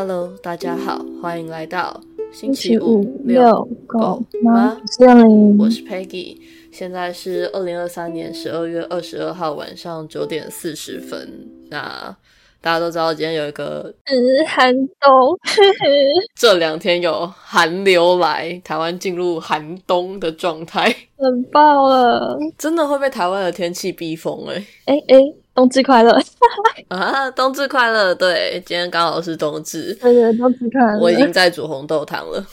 Hello，大家好，欢迎来到星期期五五遛狗狗吗吗？？我是 Peggy，现在是二零二三年十二月二十二号晚上九点四十分。那大家都知道，今天有一个嗯，寒冬，这两天有寒流来，台湾进入寒冬的状态，冷爆了！真的会被台湾的天气逼疯哎、哎哎，冬至快乐！啊！冬至快乐！对，今天刚好是冬至，对对，冬至快乐！我已经在煮红豆汤了。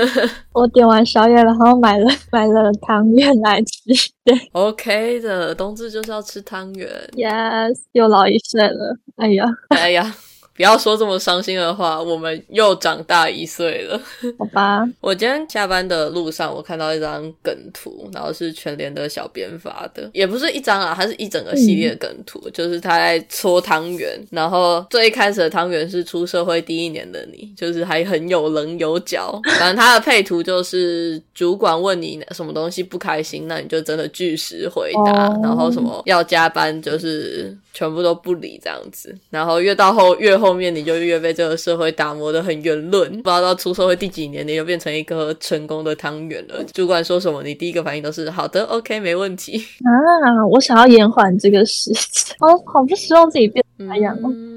我点完宵夜，然后买了买了汤圆来吃。对 OK 的，冬至就是要吃汤圆。，yes，又老一岁了。哎呀，哎呀，不要说这么伤心的话，我们又长大一岁了。好吧，我今天下班的路上，我看到一张梗图，然后是全联的小编发的，也不是一张啊，它是一整个系列的梗图，就是他在搓汤圆，然后最一开始的汤圆是出社会第一年的你，就是还很有棱有角。反正他的配图就是主管问你什么东西不开心，那你就真的据实回答，哦然后什么要加班就是全部都不理这样子，然后越到后越后面你就越被这个社会打磨的很圆润，不知道到出社会第几年你就变成一个成功的汤圆了。主管说什么，你第一个反应都是好的，OK，没问题。啊，我想要延缓这个事情，哦好不希望自己变那样哦。嗯，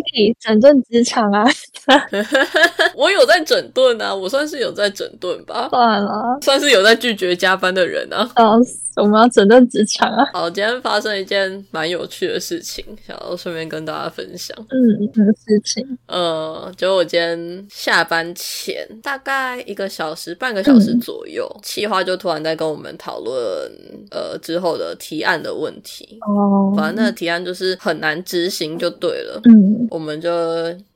可以整顿职场啊，我有在整顿啊，我算是有在整顿吧，算了，算是有在拒绝加班的人啊。笑死，我们要整顿职场啊。好，今天发生一件蛮有趣的事情，想要顺便跟大家分享。嗯，什么事情？呃，就我今天下班前大概一个小时、半个小时左右，企划就突然在跟我们讨论呃之后的提案的问题。哦，反正那个提案就是很难执行，就对了。嗯，我们就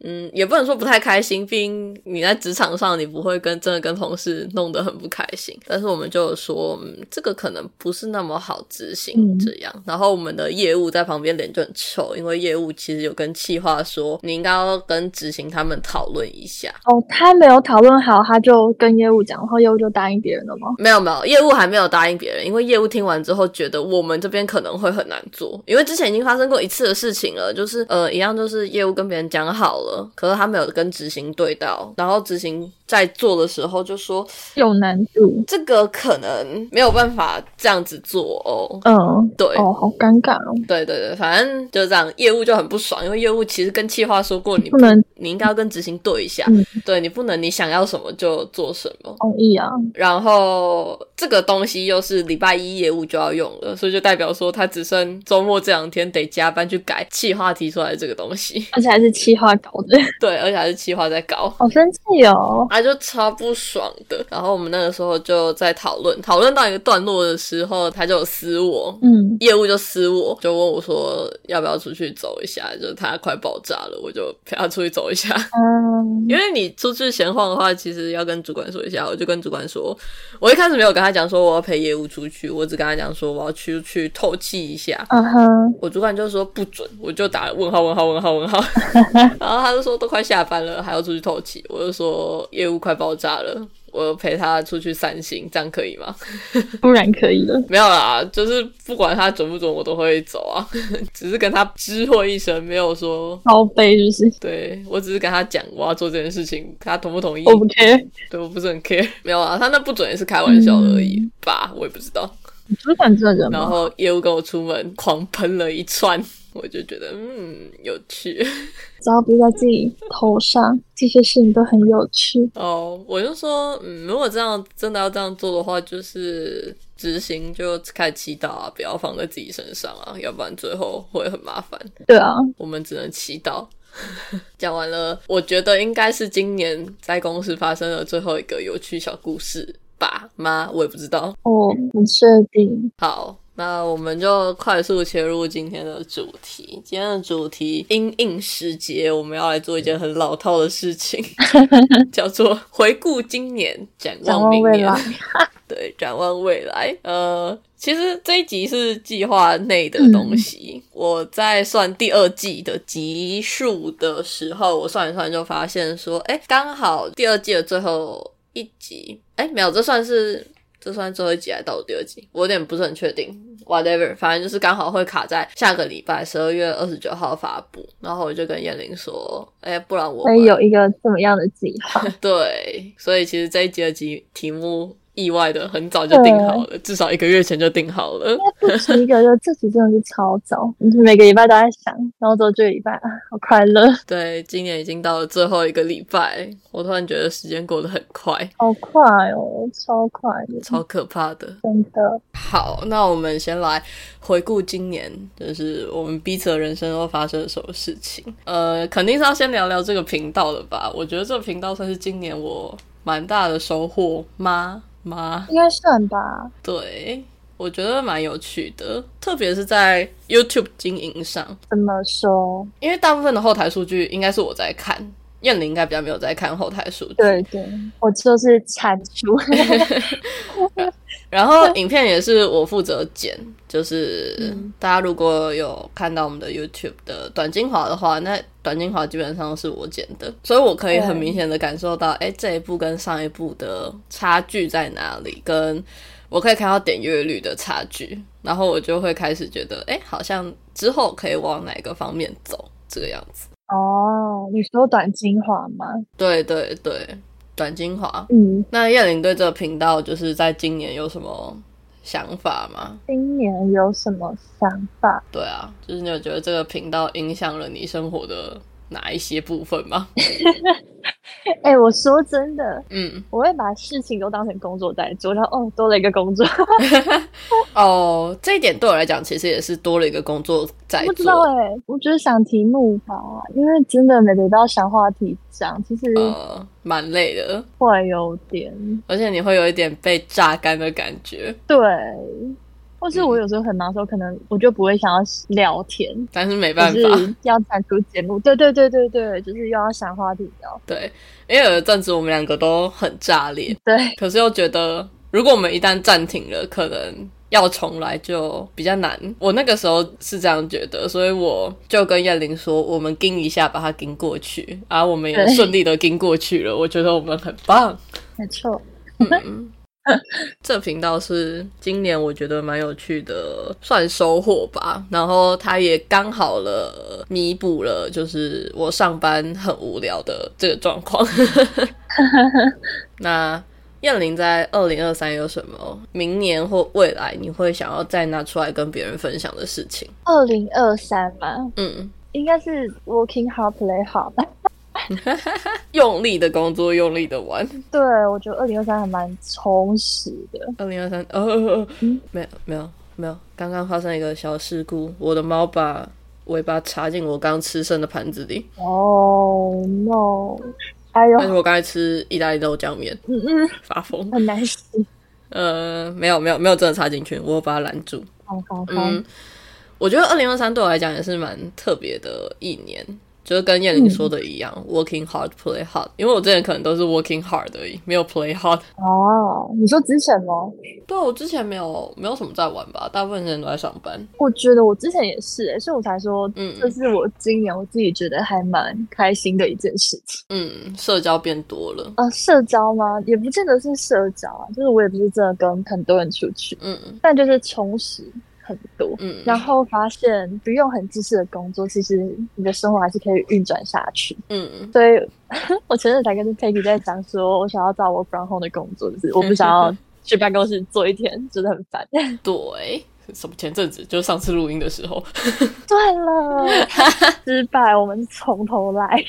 嗯，也不能说不太开心，毕竟你在职场上，你不会跟真的跟同事弄得很不开心。但是我们就说，嗯，这个可能不是那么好执行嗯这样。然后我们的业务在旁边脸就很臭，因为业务其实有跟企划说，你应该要跟执行他们讨论一下。哦，他没有讨论好，他就跟业务讲，然后业务就答应别人了吗？没有没有，业务还没有答应别人，因为业务听完之后觉得我们这边可能会很难做，因为之前已经发生过一次的事情了，就是呃一样就是业务跟别人讲好了，可是他没有跟执行对到，然后执行在做的时候就说有难度。这个可能没有办法这样子做哦。嗯，对哦，好尴尬哦，对对对，反正就这样，业务就很不爽，因为业务其实跟企划说过你不能你应该要跟执行对一下，嗯对你不能你想要什么就做什么。同意啊。然后这个东西又是礼拜一业务就要用了，所以就代表说他只剩周末这两天得加班去改企划提出来的这个东西。而且还是企划搞的，对，而且还是企划在搞。好生气哦。他就超不爽的，然后我们那个时候就在讨论，讨论到一个段落的时候，他就有私我，嗯，业务就私我，就问我说要不要出去走一下，就是他快爆炸了，我就陪他出去走一下。嗯，因为你出去闲晃的话，其实要跟主管说一下。我就跟主管说，我一开始没有跟他讲说我要陪业务出去，我只跟他讲说我要去去透气一下。嗯哼，我主管就说不准，我就打问号问号问号问号，然后他就说都快下班了，还要出去透气，我就说业务快爆炸了。我陪他出去散心，这样可以吗？不然可以了。没有啦，就是不管他准不准，我都会走啊。只是跟他知会一声，没有说高飞就是对我只是跟他讲我要做这件事情，他同不同意？我不 care，对，我不是很 care。没有啊，他那不准也是开玩笑而已吧，我也不知道。主管这个人然吗？后业务跟我出门狂喷了一串，我就觉得嗯有趣 只要不在自己头上，这些事情都很有趣。哦。我就说，嗯，如果这样真的要这样做的话，就是执行就开始祈祷啊，不要放在自己身上啊，要不然最后会很麻烦。对啊，我们只能祈祷。讲完了，我觉得应该是今年在公司发生的最后一个有趣小故事吧？吗？我也不知道。我不确定。好，那我们就快速切入今天的主题。今天的主题因应时节，我们要来做一件很老套的事情，叫做回顾今年，展展望明年。望未来，对，展望未来。呃，其实这一集是计划内的东西。我在算第二季的集数的时候，我算一算就发现说，哎，刚好第二季的最后一集，哎，没有，这算是。这算最后一集还是倒数第二集？我有点不是很确定。Whatever，反正就是刚好会卡在下个礼拜十二月二十九号发布。然后我就跟燕玲说：“哎，不然我可以有一个这么样的计划。对，所以其实这一集的集题目。意外的很早就定好了，至少一个月前就定好了。不止一个月，这期真的是超早，每个礼拜都在想，然后之后这礼拜啊，好快乐。对，今年已经到了最后一个礼拜，我突然觉得时间过得很快，好快哦，超快的，超可怕的，真的。好，那我们先来回顾今年，就是我们彼此的人生都发生了什么事情。呃，肯定是要先聊聊这个频道的吧？我觉得这个频道算是今年我蛮大的收获吗？吗？应该算吧。对，我觉得蛮有趣的，特别是在 YouTube 经营上。怎么说？因为大部分的后台数据应该是我在看，燕玲应该比较没有在看后台数据。对对，我就是产出。然后影片也是我负责剪，就是大家如果有看到我们的 YouTube 的短精华的话，那短精华基本上是我剪的，所以我可以很明显的感受到，哎，这一部跟上一部的差距在哪里，跟我可以看到点阅率的差距，然后我就会开始觉得，哎，好像之后可以往哪个方面走，这个样子。哦，你说短精华吗？对对对。短精华，嗯，那叶玲对这个频道就是在今年有什么想法吗？今年有什么想法？对啊，就是你有觉得这个频道影响了你生活的哪一些部分吗？哎，我说真的，嗯，我会把事情都当成工作在做，然后哦，多了一个工作。哦，这一点对我来讲，其实也是多了一个工作在做。不知道哎，我只是想题目吧，因为真的每得都要想话题讲，其实呃蛮累的，会有点，而且你会有一点被榨干的感觉。对。或是我有时候很忙的时候，可能我就不会想要聊天，但是没办法，要产出节目。对对对对对，就是又要想话题聊。对，因为有一阵子我们两个都很炸裂，对，可是又觉得如果我们一旦暂停了，可能要重来就比较难。我那个时候是这样觉得，所以我就跟燕玲说，我们盯一下把它盯过去，而我们也顺利的盯过去了。我觉得我们很棒，没错。这频道是今年我觉得蛮有趣的，算收获吧。然后它也刚好了弥补了，就是我上班很无聊的这个状况。那燕玲在二零二三有什么明年或未来你会想要再拿出来跟别人分享的事情？二零二三嘛，嗯，应该是 working hard play hard。用力的工作，用力的玩。对，我觉得二零二三还蛮充实的。二零二三，呃，没有，没有，没有。刚刚发生一个小事故，我的猫把尾巴插进我刚吃剩的盘子里。哦，no！哎呦，但是我刚才吃意大利豆酱面，嗯嗯，发疯，很难吃。呃，没有，没有，没有真的插进去，我把它拦住。好好好。我觉得二零二三对我来讲也是蛮特别的一年。就是跟燕玲说的一样，working hard play hard，因为我之前可能都是 working hard 而已，没有 play hard。哦，你说之前吗？对，我之前没有没有什么在玩吧，大部分时间都在上班。我觉得我之前也是，哎，所以我才说，嗯，这是我今年我自己觉得还蛮开心的一件事情。嗯，社交变多了。啊，社交吗？也不见得是社交啊，就是我也不是真的跟很多人出去，嗯，但就是充实。很多，嗯，然后发现不用很知识的工作，其实你的生活还是可以运转下去，嗯，所以我前阵才跟 Peggy 在讲，说我想要找我 from home 的工作，就是我不想要去办公室坐一天，真的很烦。对，什么前阵子就上次录音的时候，对了，失败，我们从头来。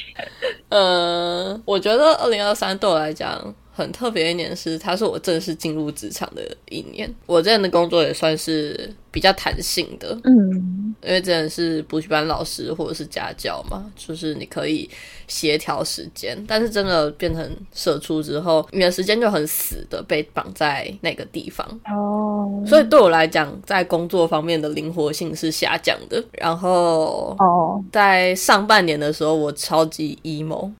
嗯，我觉得二零二三对我来讲。很特别一年是，它是我正式进入职场的一年。我这样的工作也算是比较弹性的，嗯，因为真的是补习班老师或者是家教嘛，就是你可以协调时间。但是真的变成社畜之后，你的时间就很死的被绑在那个地方哦。所以对我来讲，在工作方面的灵活性是下降的。然后哦，在上半年的时候，我超级 emo，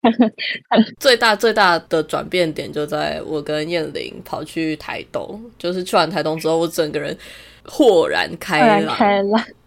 最大最大的转变点就。在我跟燕玲跑去台东，就是去完台东之后，我整个人豁然开朗。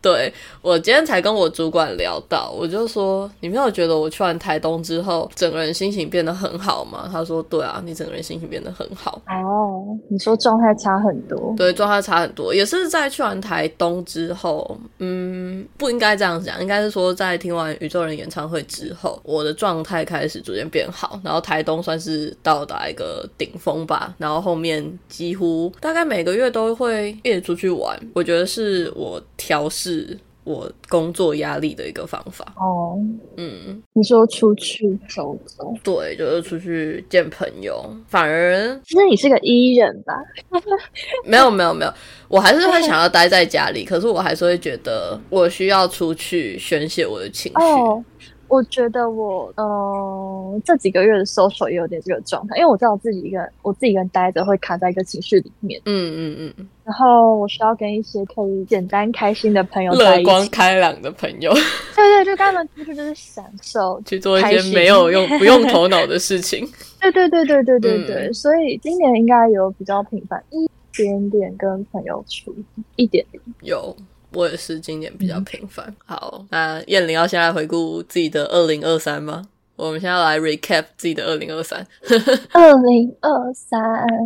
对我今天才跟我主管聊到，我就说你没有觉得我去完台东之后，整个人心情变得很好吗？他说对啊，你整个人心情变得很好。哦，你说状态差很多？对，状态差很多，也是在去完台东之后，嗯，不应该这样讲，应该是说在听完宇宙人演唱会之后，我的状态开始逐渐变好，然后台东算是到达一个顶峰吧，然后后面几乎大概每个月都会一直出去玩，我觉得是我调试。是我工作压力的一个方法。哦，嗯，你说出去走走，对，就是出去见朋友，反而其实你是个 E 人吧？没有没有没有，我还是会想要待在家里，可是我还是会觉得我需要出去宣泄我的情绪。我觉得我呃这几个月的收手也有点这个状态，因为我知道我自己一个人，我自己一个人待着会卡在一个情绪里面。嗯嗯嗯。然后我需要跟一些可以简单开心的朋友，乐观开朗的朋友。对 对，就跟他们出去就是享受，去做一些没有用、不用头脑的事情。对对对对对对对，所以今年应该有比较频繁一点点跟朋友出一点点有。我也是今年比较频繁。好，那燕玲要先来回顾自己的二零二三吗？我们现在来 recap 自己的二零二三。二零二三，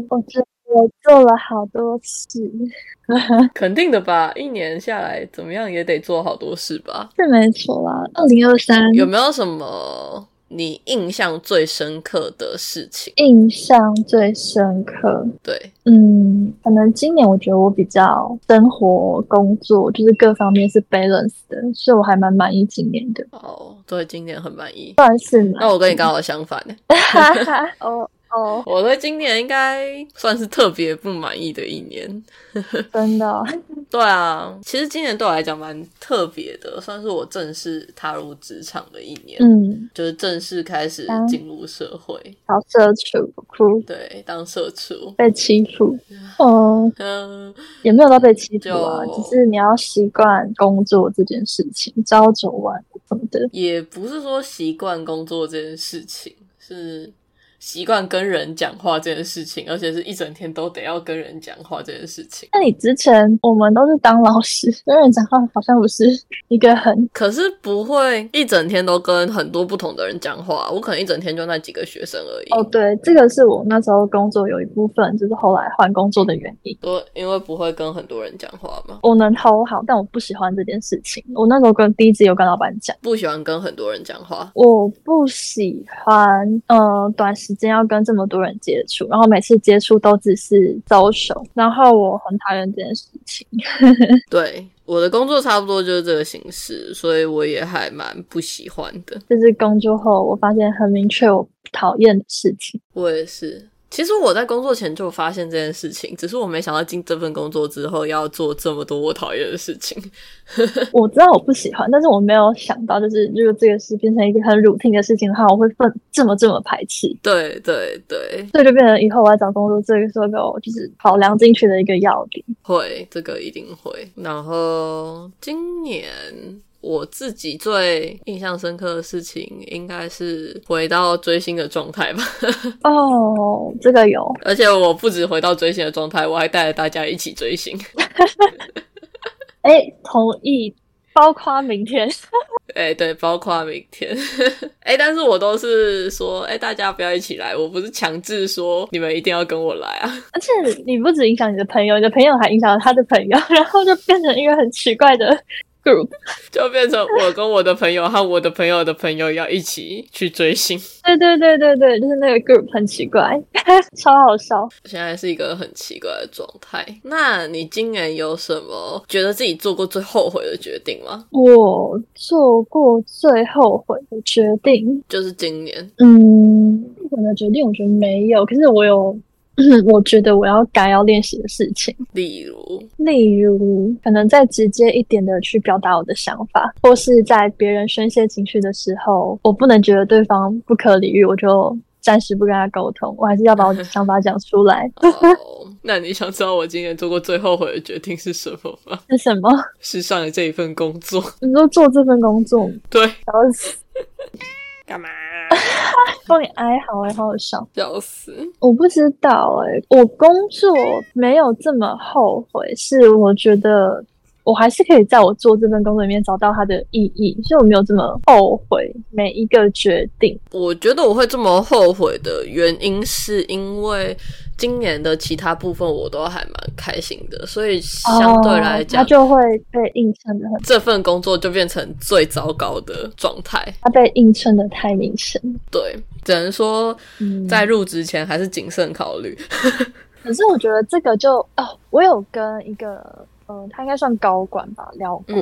我觉得我做了好多事。肯定的吧？一年下来，怎么样也得做好多事吧？是没错啦。二零二三有没有什么？你印象最深刻的事情？印象最深刻，对，嗯，可能今年我觉得我比较生活、工作就是各方面是 balance 的，所以我还蛮满意今年的。哦，对，今年很满意，算是。那我跟你刚好相反呢。哦。哦，我对今年应该算是特别不满意的一年，真的。对啊，其实今年对我来讲蛮特别的，算是我正式踏入职场的一年。嗯，就是正式开始进入社会，当社畜，哭。对，当社畜。被欺负，哦，嗯，也没有到被欺负啊，只是你要习惯工作这件事情，朝九晚五的。也不是说习惯工作这件事情，是。习惯跟人讲话这件事情，而且是一整天都得要跟人讲话这件事情。那你之前我们都是当老师，跟人讲话好像不是一个很……可是不会一整天都跟很多不同的人讲话。我可能一整天就那几个学生而已。哦，对，这个是我那时候工作有一部分，就是后来换工作的原因。对，因为不会跟很多人讲话嘛。我能 hold 好，但我不喜欢这件事情。我那时候跟第一次有跟老板讲，不喜欢跟很多人讲话。我不喜欢，呃，短时。间要跟这么多人接触，然后每次接触都只是招手，然后我很讨厌这件事情。对，我的工作差不多就是这个形式，所以我也还蛮不喜欢的。就是工作后，我发现很明确我讨厌的事情。我也是。其实我在工作前就发现这件事情，只是我没想到进这份工作之后要做这么多我讨厌的事情。我知道我不喜欢，但是我没有想到，就是如果这个事变成一个很 routine 的事情的话，我会分这么这么排斥。对对对，所以就变成以后我要找工作，这个是个就是考量进去的一个要点。会，这个一定会。然后今年。我自己最印象深刻的事情，应该是回到追星的状态吧。哦，这个有，而且我不止回到追星的状态，我还带着大家一起追星。哎，同意，包括明天。哎，对，包括明天。哎，但是我都是说，哎，大家不要一起来，我不是强制说你们一定要跟我来啊。而且你不止影响你的朋友，你的朋友还影响了他的朋友，然后就变成一个很奇怪的。Group 就变成我跟我的朋友和我的朋友的朋友要一起去追星。对对对对对，就是那个 group 很奇怪，超好笑。现在是一个很奇怪的状态。那你今年有什么觉得自己做过最后悔的决定吗？我做过最后悔的决定就是今年。嗯，后悔的决定我觉得没有，可是我有。我觉得我要该要练习的事情，例如，例如，可能再直接一点的去表达我的想法，或是在别人宣泄情绪的时候，我不能觉得对方不可理喻，我就暂时不跟他沟通，我还是要把我的想法讲出来。那你想知道我今年做过最后悔的决定是什么吗？是什么？是上了这一份工作。你说做这份工作？对。然后是干嘛？帮你哀嚎，哎，好好笑，笑死！我不知道，哎，我工作没有这么后悔，是我觉得。我还是可以在我做这份工作里面找到它的意义，所以我没有这么后悔每一个决定。我觉得我会这么后悔的原因，是因为今年的其他部分我都还蛮开心的，所以相对来讲，它就会被映衬的很。这份工作就变成最糟糕的状态，它被映衬的太明显。对，只能说在入职前还是谨慎考虑。可是我觉得这个就哦，我有跟一个。嗯，他应该算高管吧，聊过。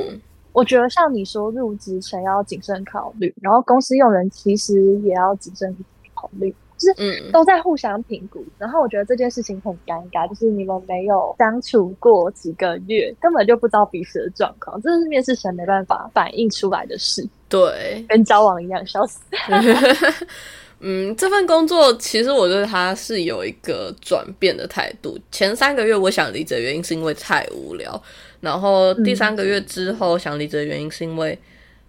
我觉得像你说入职前要谨慎考虑，然后公司用人其实也要谨慎考虑，就是都在互相评估。然后我觉得这件事情很尴尬，就是你们没有相处过几个月，根本就不知道彼此的状况，这是面试前没办法反映出来的事。对，跟交往一样，笑死。嗯，这份工作其实我对他是有一个转变的态度。前三个月我想离职的原因是因为太无聊，然后第三个月之后想离职的原因是因为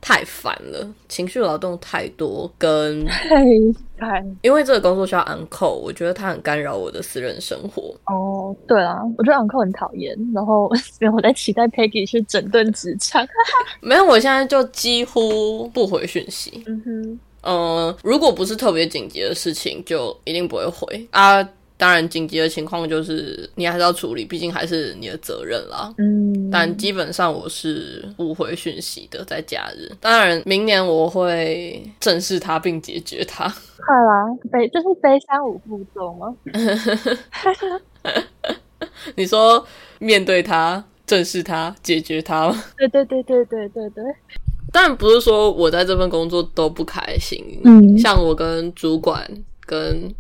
太烦了，情绪劳动太多，跟太烦。因为这个工作需要 uncle，我觉得它很干扰我的私人生活。哦，对啊，我觉得 uncle 很讨厌。然后 我在期待 Peggy 去整顿职场。没有，我现在就几乎不回讯息。嗯哼。嗯，如果不是特别紧急的事情，就一定不会回啊。当然，紧急的情况就是你还是要处理，毕竟还是你的责任啦。嗯，但基本上我是不回讯息的，在假日。当然，明年我会正视它并解决它。快啦，悲这是悲伤五步骤吗？你说面对它、正视它、解决它吗？对对对对对对对。但不是说我在这份工作都不开心，嗯，像我跟主管跟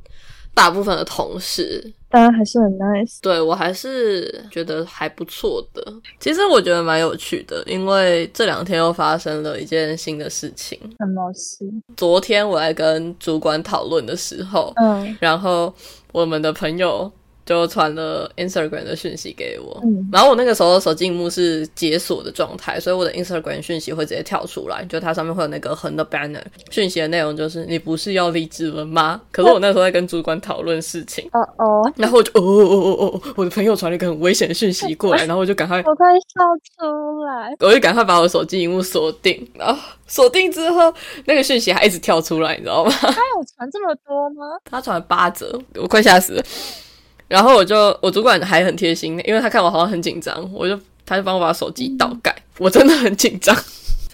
大部分的同事，当然还是很 nice，对我还是觉得还不错的。其实我觉得蛮有趣的，因为这两天又发生了一件新的事情。什么事？昨天我在跟主管讨论的时候，嗯，然后我们的朋友。就传了 Instagram 的讯息给我，然后我那个时候手机荧幕是解锁的状态，所以我的 Instagram 讯息会直接跳出来，就它上面会有那个横的 banner，讯息的内容就是你不是要离职了吗？可是我那时候在跟主管讨论事情，哦哦，然后我就哦哦哦哦哦，我的朋友传了一个很危险的讯息过来，然后我就赶快，我快笑出来，我就赶快把我手机荧幕锁定，然后锁定之后那个讯息还一直跳出来，你知道吗？他有传这么多吗？他传了八折，我快吓死了。然后我就，我主管还很贴心，因为他看我好像很紧张，我就他就帮我把手机倒盖，我真的很紧张。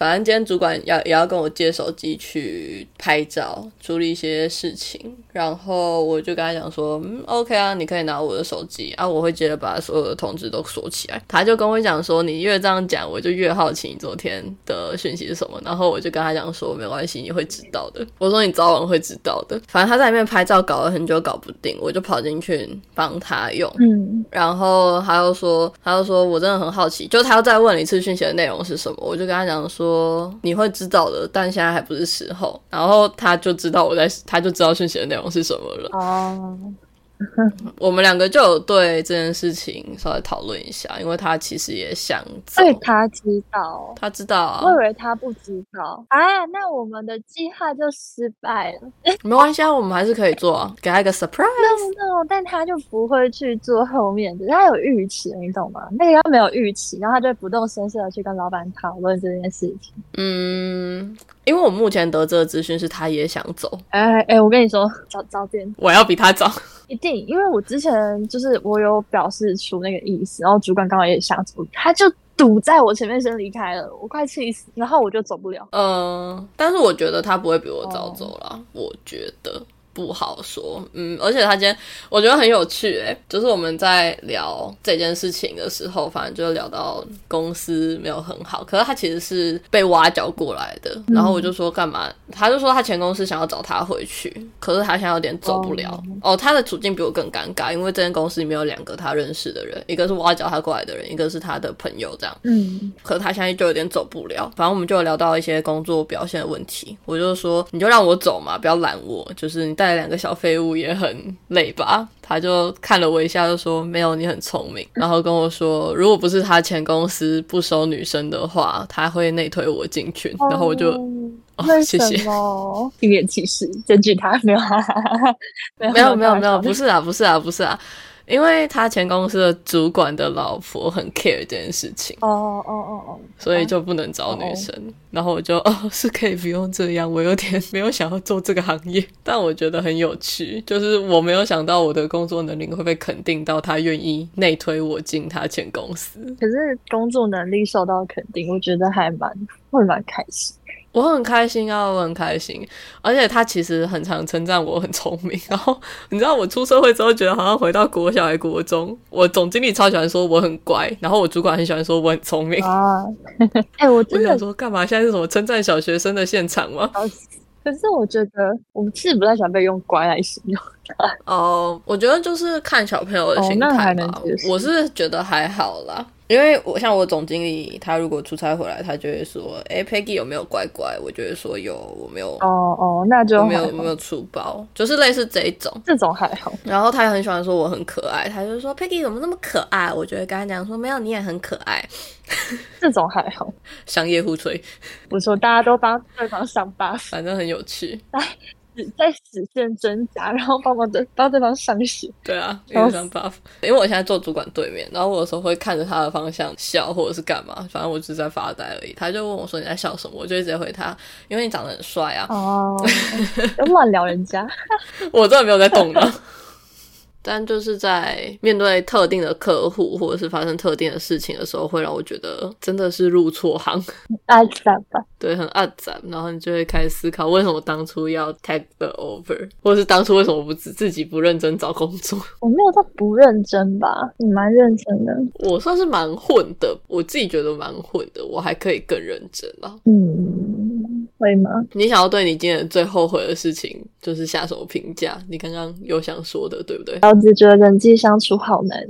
反正今天主管要也要跟我借手机去拍照，处理一些事情，然后我就跟他讲说，嗯，OK 啊，你可以拿我的手机啊，我会接着把所有的通知都锁起来。他就跟我讲说，你越这样讲，我就越好奇你昨天的讯息是什么。然后我就跟他讲说，没关系，你会知道的。我说你早晚会知道的。反正他在里面拍照搞了很久搞不定，我就跑进去帮他用。嗯，然后他又说，他又说我真的很好奇，就他要再问一次讯息的内容是什么，我就跟他讲说。说你会知道的，但现在还不是时候。然后他就知道我在，他就知道讯息的内容是什么了。哦。我们两个就有对这件事情稍微讨论一下，因为他其实也想，所以他知道，他知道啊，我以为他不知道啊，那我们的计划就失败了。没关系啊，我们还是可以做，给他一个 surprise。no no，但他就不会去做后面的，他有预期，你懂吗？那个他没有预期，然后他就不动声色的去跟老板讨论这件事情。嗯。因为我目前得知的资讯是，他也想走。哎哎，我跟你说，早早点，我要比他早，一定。因为我之前就是我有表示出那个意思，然后主管刚好也想走，他就堵在我前面先离开了，我快气死，然后我就走不了。嗯，但是我觉得他不会比我早走了，我觉得。不好说，嗯，而且他今天我觉得很有趣，诶，就是我们在聊这件事情的时候，反正就聊到公司没有很好，可是他其实是被挖角过来的，然后我就说干嘛，他就说他前公司想要找他回去，可是他现在有点走不了，哦，他的处境比我更尴尬，因为这间公司里面有两个他认识的人，一个是挖角他过来的人，一个是他的朋友，这样，嗯，可是他现在就有点走不了，反正我们就聊到一些工作表现的问题，我就说你就让我走嘛，不要拦我，就是你。带两个小废物也很累吧？他就看了我一下，就说：“没有，你很聪明。”然后跟我说：“如果不是他前公司不收女生的话，他会内推我进群。”然后我就。为什么？一脸歧视，检举他 没有？没有没有没有，不是啊不是啊不是啊。因为他前公司的主管的老婆很 care 这件事情，哦哦哦哦，所以就不能找女生。然后我就哦，是可以不用这样。我有点没有想要做这个行业，但我觉得很有趣。就是我没有想到我的工作能力会被肯定到他愿意内推我进他前公司。可是工作能力受到肯定，我觉得还蛮会蛮开心。我很开心啊，我很开心，而且他其实很常称赞我很聪明。然后你知道，我出社会之后，觉得好像回到国小还国中。我总经理超喜欢说我很乖，然后我主管很喜欢说我很聪明啊。哎，我真的说干嘛？现在是什么称赞小学生的现场吗？可是我觉得，我们其实不太喜欢被用“乖”来形容。哦，我觉得就是看小朋友的心态吧。我是觉得还好啦。因为我像我总经理，他如果出差回来，他就会说：“哎，Peggy 有没有乖乖？”我就会说有，我没有。哦哦，那就没有没有出包，就是类似这一种。这种还好。然后他也很喜欢说我很可爱，他就说：“Peggy 怎么那么可爱？”我就会跟他讲说：“没有，你也很可爱。” 这种还好。商业互吹，不错，大家都帮对方上 buff，反正很有趣。在实现真假，然后帮忙的帮对方上血。对啊，上 buff。因为我现在坐主管对面，然后我有时候会看着他的方向笑，或者是干嘛，反正我只是在发呆而已。他就问我说你在笑什么，我就直接回他，因为你长得很帅啊。哦，乱聊人家，我真的没有在动的。但就是在面对特定的客户，或者是发生特定的事情的时候，会让我觉得真的是入错行，暗赞吧？对，很暗赞。然后你就会开始思考，为什么当初要 take the over，或者是当初为什么不自自己不认真找工作？我没有到不认真吧？你蛮认真的，我算是蛮混的，我自己觉得蛮混的，我还可以更认真啊。嗯，会吗？你想要对你今天最后悔的事情，就是下什么评价？你刚刚有想说的，对不对？我只觉得人际相处好难，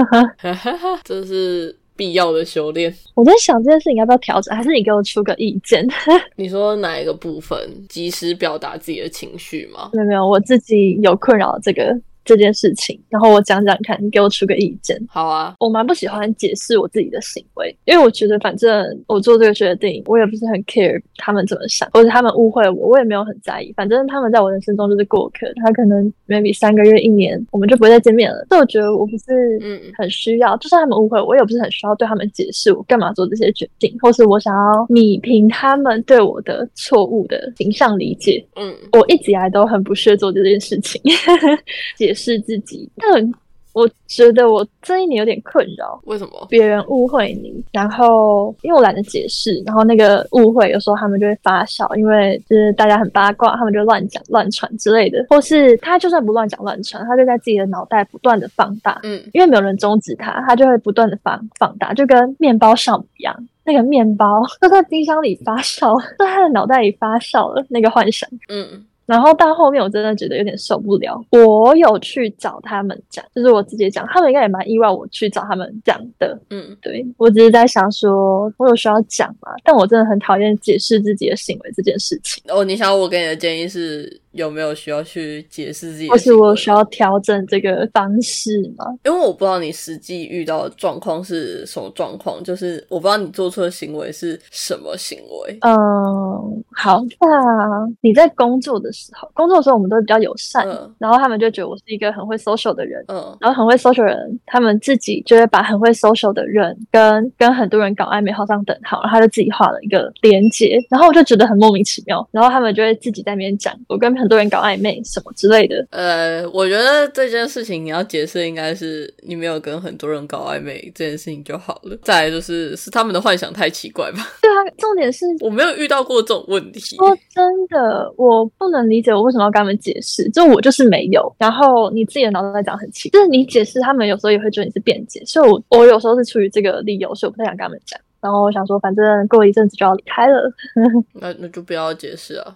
这是必要的修炼。我在想这件事情要不要调整，还是你给我出个意见？你说哪一个部分？及时表达自己的情绪吗？没有没有，我自己有困扰这个。这件事情，然后我讲讲看，你给我出个意见。好啊，我蛮不喜欢解释我自己的行为，因为我觉得反正我做这个决定，我也不是很 care 他们怎么想，或者他们误会我，我也没有很在意。反正他们在我人生中就是过客，他可能 maybe 三个月、一年，我们就不会再见面了。所以我觉得我不是嗯很需要，就算他们误会我，也不是很需要对他们解释我干嘛做这些决定，或是我想要弥平他们对我的错误的形象理解。嗯，我一直以来都很不屑做这件事情，解。是自己，但我觉得我这一年有点困扰。为什么？别人误会你，然后因为我懒得解释，然后那个误会有时候他们就会发笑，因为就是大家很八卦，他们就乱讲乱传之类的。或是他就算不乱讲乱传，他就在自己的脑袋不断的放大。嗯，因为没有人终止他，他就会不断的放放大，就跟面包上一样，那个面包 都在冰箱里发酵，在他的脑袋里发酵了那个幻想。嗯。然后到后面，我真的觉得有点受不了。我有去找他们讲，就是我自己讲，他们应该也蛮意外我去找他们讲的。嗯，对我只是在想说，我有需要讲嘛？但我真的很讨厌解释自己的行为这件事情。哦，你想我给你的建议是？有没有需要去解释自己？或是我需要调整这个方式吗？因为我不知道你实际遇到的状况是什么状况，就是我不知道你做出的行为是什么行为。嗯，好，那你在工作的时候，工作的时候我们都比较友善，然后他们就觉得我是一个很会 social 的人，嗯，然后很会 social 人，他们自己就会把很会 social 的人跟跟很多人搞暧昧画上等号，然后他就自己画了一个连接，然后我就觉得很莫名其妙，然后他们就会自己在那边讲我跟。很多人搞暧昧什么之类的。呃，我觉得这件事情你要解释，应该是你没有跟很多人搞暧昧这件事情就好了。再来就是是他们的幻想太奇怪吧？对啊，重点是 我没有遇到过这种问题。说真的，我不能理解我为什么要跟他们解释，就我就是没有。然后你自己的脑袋在讲很奇，就是你解释，他们有时候也会觉得你是辩解。所以，我我有时候是出于这个理由，所以我不太想跟他们讲。然后我想说，反正过一阵子就要离开了，那那就不要解释啊。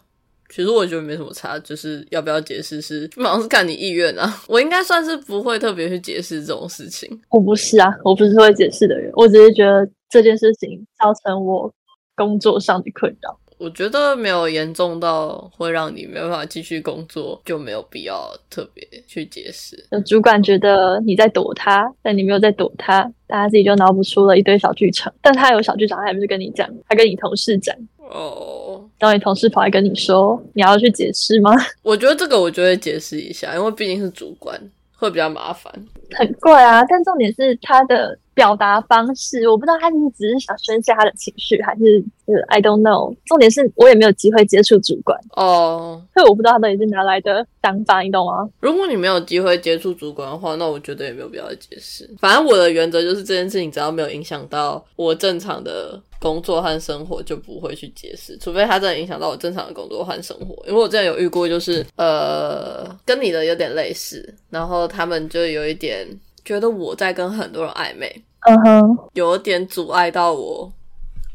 其实我觉得没什么差，就是要不要解释是，基本上是看你意愿啊。我应该算是不会特别去解释这种事情。我不是啊，我不是会解释的人，我只是觉得这件事情造成我工作上的困扰。我觉得没有严重到会让你没办法继续工作，就没有必要特别去解释。主管觉得你在躲他，但你没有在躲他，大家自己就脑补出了一堆小剧场。但他有小剧场，他也不是跟你讲，他跟你同事讲。哦，当你同事跑来跟你说你要去解释吗？我觉得这个我就会解释一下，因为毕竟是主管，会比较麻烦。很怪啊，但重点是他的。表达方式，我不知道他是只是想宣泄他的情绪，还是呃，I don't know。重点是我也没有机会接触主管哦，所以我不知道他到底是哪来的想法，你懂吗？如果你没有机会接触主管的话，那我觉得也没有必要解释。反正我的原则就是这件事情只要没有影响到我正常的工作和生活，就不会去解释，除非他真的影响到我正常的工作和生活。因为我之前有遇过，就是呃，跟你的有点类似，然后他们就有一点。觉得我在跟很多人暧昧，嗯哼，有点阻碍到我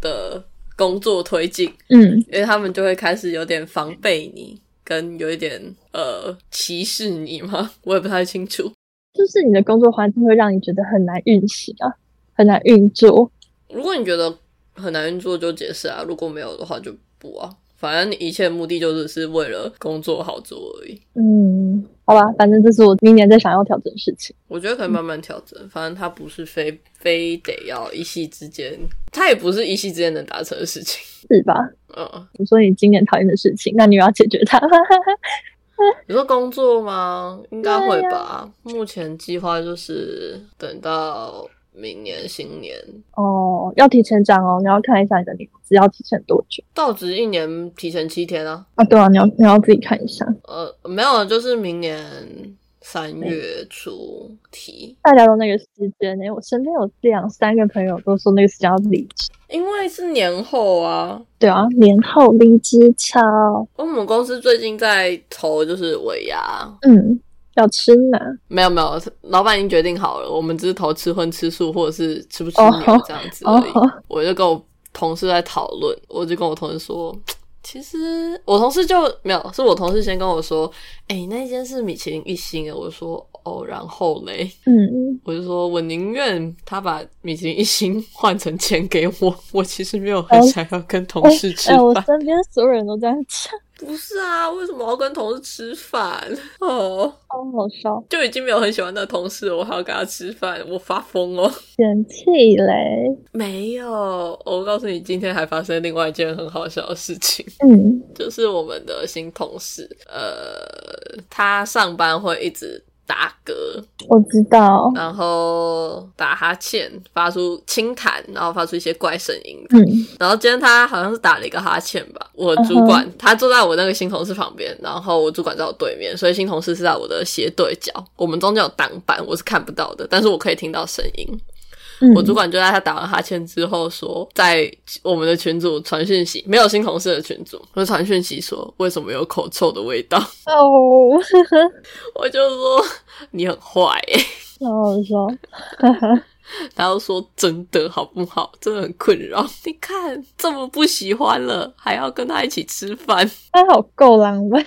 的工作推进，嗯，因为他们就会开始有点防备你，跟有一点呃歧视你吗？我也不太清楚。就是你的工作环境会让你觉得很难运行啊，很难运作。如果你觉得很难运作，就解释啊；如果没有的话，就不啊。反正一切目的就是是为了工作好做而已。嗯，好吧，反正这是我明年在想要调整的事情。我觉得可以慢慢调整，反正它不是非非得要一夕之间，它也不是一夕之间能达成的事情，是吧？嗯，你说你今年讨厌的事情，那你要解决它。你说工作吗？应该会吧。目前计划就是等到。明年新年哦，要提前涨哦。你要看一下你的年资要提前多久？到职一年提前七天啊。啊，对啊，你要你要自己看一下。呃，没有，就是明年三月初提。大家都那个时间呢？我身边有两三个朋友都说那个时间要离职，因为是年后啊。对啊，年后离职潮。我们公司最近在投就是尾牙。嗯。要吃呢？没有没有，老板已经决定好了，我们只是投吃荤吃素，或者是吃不吃牛这样子而已。我就跟我同事在讨论，我就跟我同事说。其实我同事就没有，是我同事先跟我说：“哎，那间是米其林一星。”我说：“哦，然后嘞，嗯，我就说我宁愿他把米其林一星换成钱给我，我其实没有很想要跟同事吃饭。”我身边所有人都这样讲。不是啊，为什么要跟同事吃饭？哦，好好笑，就已经没有很喜欢的同事，我还要跟他吃饭，我发疯哦！嫌弃嘞？没有，我告诉你，今天还发生另外一件很好笑的事情。嗯，就是我们的新同事，呃，他上班会一直。打嗝，我知道，然后打哈欠，发出轻弹，然后发出一些怪声音。嗯，然后今天他好像是打了一个哈欠吧。我主管他坐在我那个新同事旁边，然后我主管在我对面，所以新同事是在我的斜对角。我们中间有挡板，我是看不到的，但是我可以听到声音。我主管就在他打完哈欠之后说，在我们的群组传讯息，没有新同事的群组，就传讯息说为什么有口臭的味道？哦，我就说你很坏，好好笑。他又说真的好不好？真的很困扰。你看这么不喜欢了，还要跟他一起吃饭，他好够浪漫。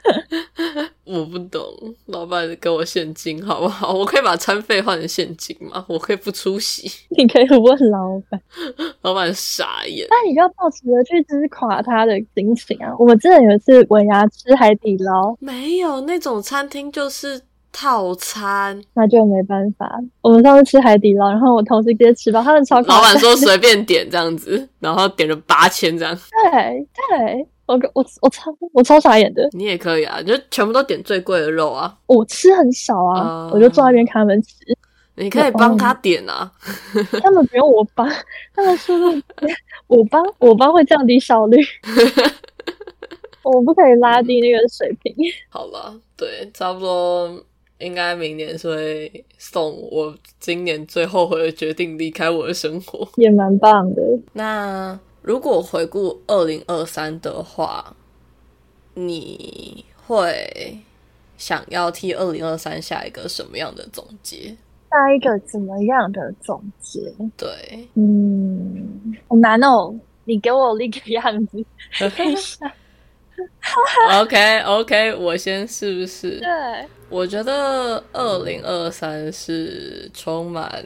我不懂，老板给我现金好不好？我可以把餐费换成现金吗？我可以不出席？你可以问老板，老板傻眼。那你就要抱持着去支垮他的心情啊！我们真的有一次尾牙吃海底捞，没有那种餐厅就是套餐，那就没办法。我们上次吃海底捞，然后我同事直接吃饱，他们超老板说随便点这样子，然后点了八千这样。对对。我我我超我超傻眼的，你也可以啊，就全部都点最贵的肉啊。我吃很少啊，我就坐那边看他们吃。你可以帮他点啊，他们不用我帮，他们说我帮我帮会降低效率，我不可以拉低那个水平。好吧，对，差不多应该明年是会送我今年最后悔的决定离开我的生活，也蛮棒的。那。如果回顾二零二三的话，你会想要替二零二三下一个什么样的总结？下一个怎么样的总结？对，嗯，好难哦。你给我立个样子。OK OK，我先是不是？对，我觉得二零二三是充满。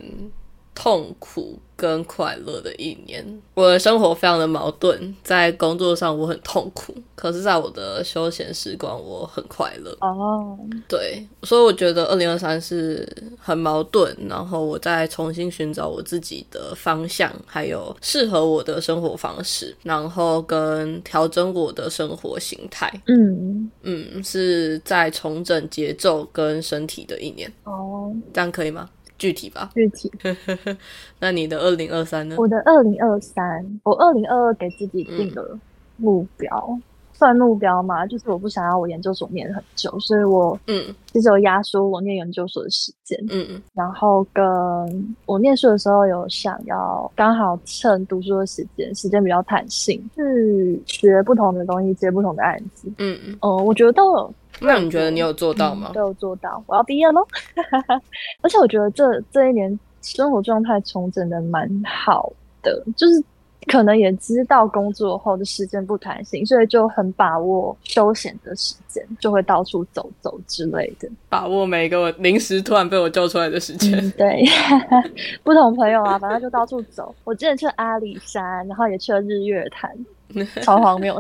痛苦。跟快乐的一年，我的生活非常的矛盾，在工作上我很痛苦，可是在我的休闲时光我很快乐。哦，对，所以我觉得二零二三是很矛盾，然后我再重新寻找我自己的方向，还有适合我的生活方式，然后跟调整我的生活形态。嗯嗯，是在重整节奏跟身体的一年。哦，这样可以吗？具体吧，具体。那你的二零二三呢？我的二零二三，我二零二二给自己定了目标。算目标嘛，就是我不想要我研究所念很久，所以我嗯，其实有压缩我念研究所的时间，嗯嗯，然后跟我念书的时候有想要刚好趁读书的时间，时间比较弹性，去学不同的东西，接不同的案子，嗯嗯，哦，我觉得都有。那你觉得你有做到吗？都有做到，我要毕业喽，而且我觉得这这一年生活状态重整的蛮好的，就是。可能也知道工作后的时间不弹性，所以就很把握休闲的时间，就会到处走走之类的，把握每一个临时突然被我救出来的时间。对，不同朋友啊，反正就到处走。我之前去阿里山，然后也去了日月潭，超荒谬。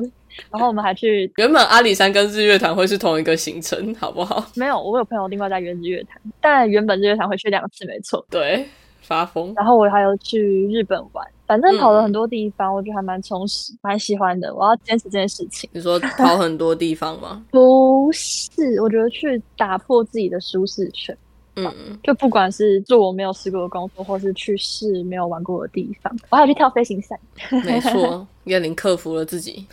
然后我们还去，原本阿里山跟日月潭会是同一个行程，好不好？没有，我有朋友另外在约日月潭，但原本日月潭会去两次，没错。对，发疯。然后我还有去日本玩。反正跑了很多地方，我觉得还蛮充实，蛮喜欢的。我要坚持这件事情。你说跑很多地方吗？不是，我觉得去打破自己的舒适圈。嗯，就不管是做我没有试过的工作，或是去试没有玩过的地方，我还要去跳飞行伞。没错，叶玲克服了自己，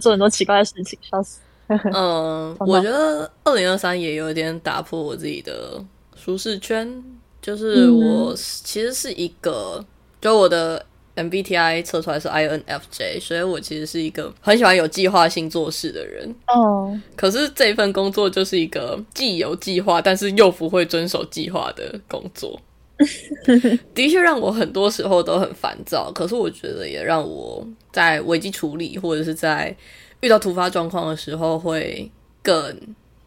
做很多奇怪的事情，笑死。嗯，我觉得二零二三也有点打破我自己的舒适圈，就是我其实是一个，就我的。MBTI 测出来是 INFJ，所以我其实是一个很喜欢有计划性做事的人。哦，可是这份工作就是一个既有计划，但是又不会遵守计划的工作，的确让我很多时候都很烦躁。可是我觉得也让我在危机处理或者是在遇到突发状况的时候会更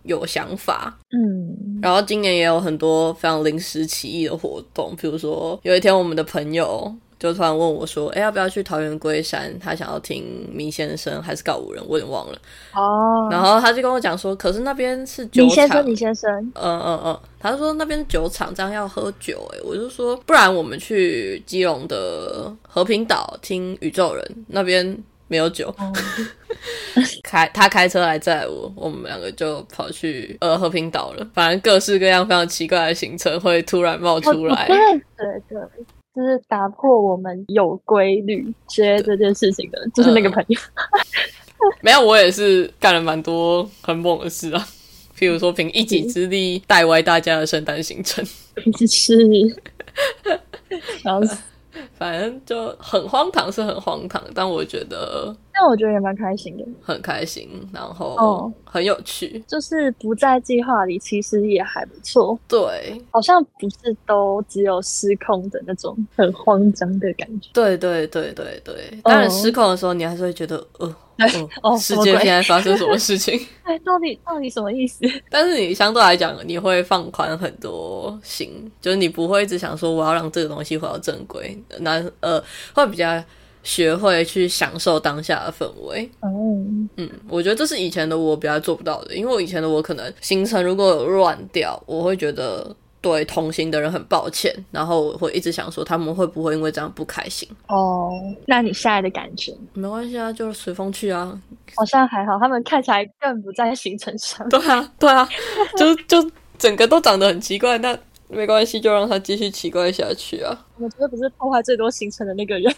有想法。嗯，然后今年也有很多非常临时起意的活动，比如说有一天我们的朋友。就突然问我说：“哎，要不要去桃园龟山？他想要听米先生还是告五人？我有点忘了。”哦，然后他就跟我讲说：“可是那边是酒厂。”米先生，米先生。嗯嗯嗯，他说那边是酒厂，这样要喝酒。哎，我就说，不然我们去基隆的和平岛听宇宙人，那边没有酒。开他开车来载我，我们两个就跑去呃和平岛了。反正各式各样非常奇怪的行程会突然冒出来。对对对。就是打破我们有规律接这件事情的，就是那个朋友。没有，我也是干了蛮多很猛的事啊，譬如说凭一己之力带歪大家的圣诞行程。是，然后。反正就很荒唐，是很荒唐，但我觉得，但我觉得也蛮开心的，很开心，然后很有趣，就是不在计划里，其实也还不错。对，好像不是都只有失控的那种很慌张的感觉。对对对对对，当然失控的时候，你还是会觉得呃。哦，世界现在发生什么事情？哎，到底到底什么意思？但是你相对来讲，你会放宽很多心，就是你不会一直想说我要让这个东西回到正轨。那呃，会比较学会去享受当下的氛围。嗯嗯，我觉得这是以前的我比较做不到的，因为我以前的我可能行程如果有乱掉，我会觉得。对同行的人很抱歉，然后我会一直想说他们会不会因为这样不开心哦？那你现在的感觉？没关系啊，就是随风去啊。好像还好，他们看起来更不在行程上。对啊，对啊，就就整个都长得很奇怪，那没关系，就让他继续奇怪下去啊。我觉得不是破坏最多行程的那个人，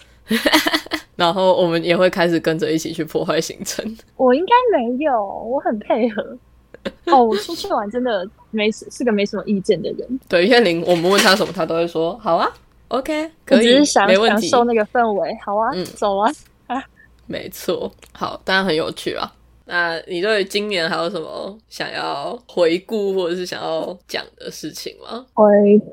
然后我们也会开始跟着一起去破坏行程。我应该没有，我很配合。哦，我出去玩真的没是个没什么意见的人。对，燕玲，我们问他什么，他都会说好啊，OK，可以，没问题。享受那个氛围，好啊，嗯，走啊，没错，好，当然很有趣啊。那你对今年还有什么想要回顾或者是想要讲的事情吗？回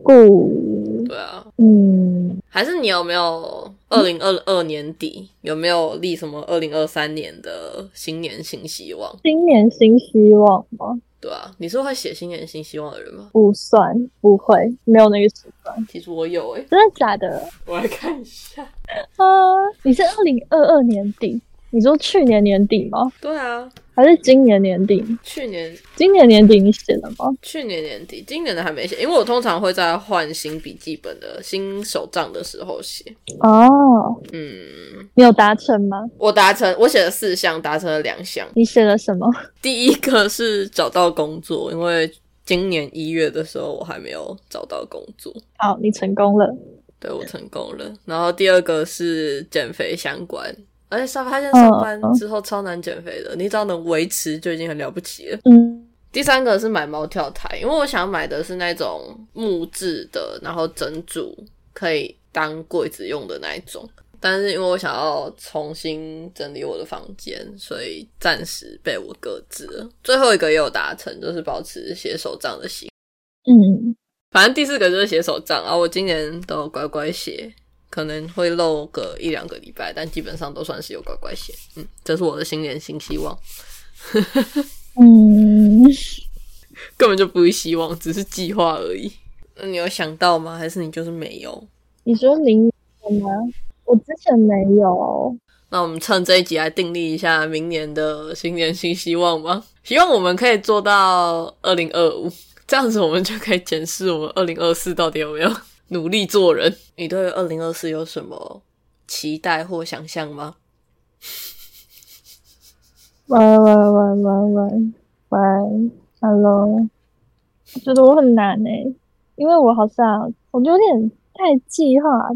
顾，对啊，嗯，还是你有没有二零二二年底有没有立什么二零二三年的新年新希望？新年新希望吗？对啊，你是会写新年新希望的人吗？不算，不会，没有那个习惯。其实我有诶，真的假的？我来看一下啊，你是二零二二年底？你说去年年底吗？对啊。还是今年年底？去年，今年年底你写了吗？去年年底，今年的还没写，因为我通常会在换新笔记本的新手账的时候写。哦，嗯，你有达成吗？我达成，我写了四项，达成了两项。你写了什么？第一个是找到工作，因为今年一月的时候我还没有找到工作。好，你成功了。对，我成功了。然后第二个是减肥相关。而且上发现上班之后超难减肥的，你只要能维持就已经很了不起了。嗯，第三个是买猫跳台，因为我想买的是那种木质的，然后整组可以当柜子用的那一种。但是因为我想要重新整理我的房间，所以暂时被我搁置了。最后一个也有达成，就是保持写手账的习。嗯，反正第四个就是写手账啊，我今年都乖乖写。可能会漏个一两个礼拜，但基本上都算是有乖乖写。嗯，这是我的新年新希望。嗯，根本就不是希望，只是计划而已。那你有想到吗？还是你就是没有？你说明年吗？我之前没有。那我们趁这一集来订立一下明年的新年新希望吧。希望我们可以做到二零二五，这样子我们就可以检视我们二零二四到底有没有。努力做人，你对二零二四有什么期待或想象吗？喂喂喂喂喂喂，Hello，我觉得我很难诶，因为我好像我有点太计划，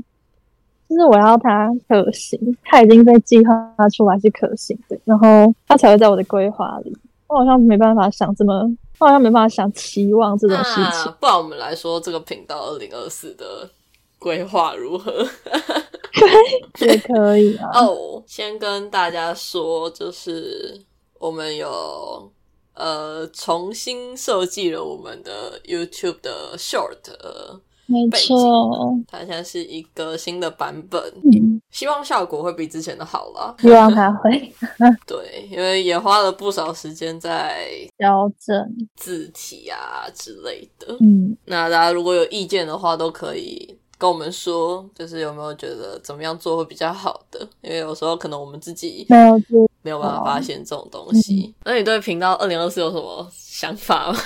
就是我要它可行，它已经被计划出来是可行的，然后它才会在我的规划里。我好像没办法想这么。好像没办法想期望这种事情。不然我们来说，这个频道二零二四的规划如何？也可以啊。哦，先跟大家说，就是我们有呃重新设计了我们的 YouTube 的 Short。没错，它现在是一个新的版本，嗯，希望效果会比之前的好了。希望它会，对，因为也花了不少时间在调整字体啊之类的。嗯，那大家如果有意见的话，都可以跟我们说，就是有没有觉得怎么样做会比较好的？因为有时候可能我们自己没有没有办法发现这种东西。那你对频道二零二四有什么想法吗？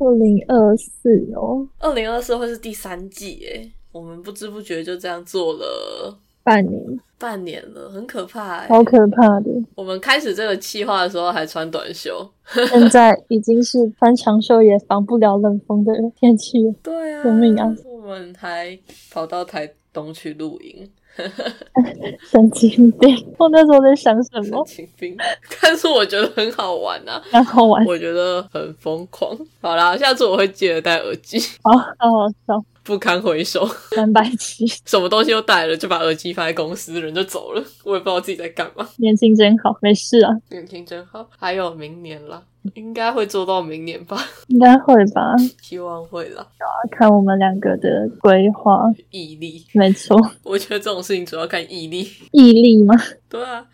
二零二四哦，二零二四会是第三季哎，我们不知不觉就这样做了半年，半年了，很可怕，好可怕的。我们开始这个计划的时候还穿短袖，现在已经是穿长袖也防不了冷风的天气了。对啊，救命啊！我们还跑到台东去露营。神经病！我那时候在想什么？神经病！但是我觉得很好玩啊，很好玩。我觉得很疯狂。好啦，下次我会记得戴耳机。好，好好笑。不堪回首，三百七，什么东西都带了，就把耳机放在公司，人就走了。我也不知道自己在干嘛。年轻真好，没事啊。年轻真好，还有明年了，应该会做到明年吧？应该会吧？希望会了。看我们两个的规划，毅力，没错。我觉得这种事情主要看毅力。毅力吗？对啊，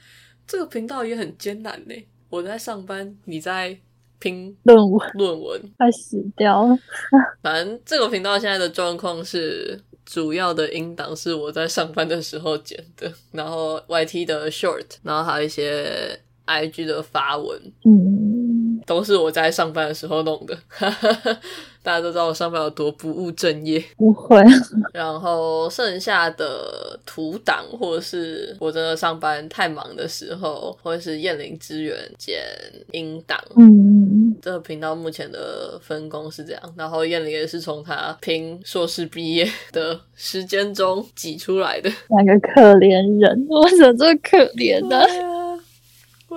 这个频道也很艰难呢。我在上班，你在。拼论文，论文快死掉了。反正这个频道现在的状况是，主要的音档是我在上班的时候剪的，然后 YT 的 short，然后还有一些 IG 的发文，嗯，都是我在上班的时候弄的。大家都知道我上班有多不务正业，不会。然后剩下的图档，或者是我真的上班太忙的时候，或者是燕玲支援剪音档。嗯，这个频道目前的分工是这样。然后燕玲也是从他拼硕士毕业的时间中挤出来的。两个可怜人，我怎么这么可怜呢？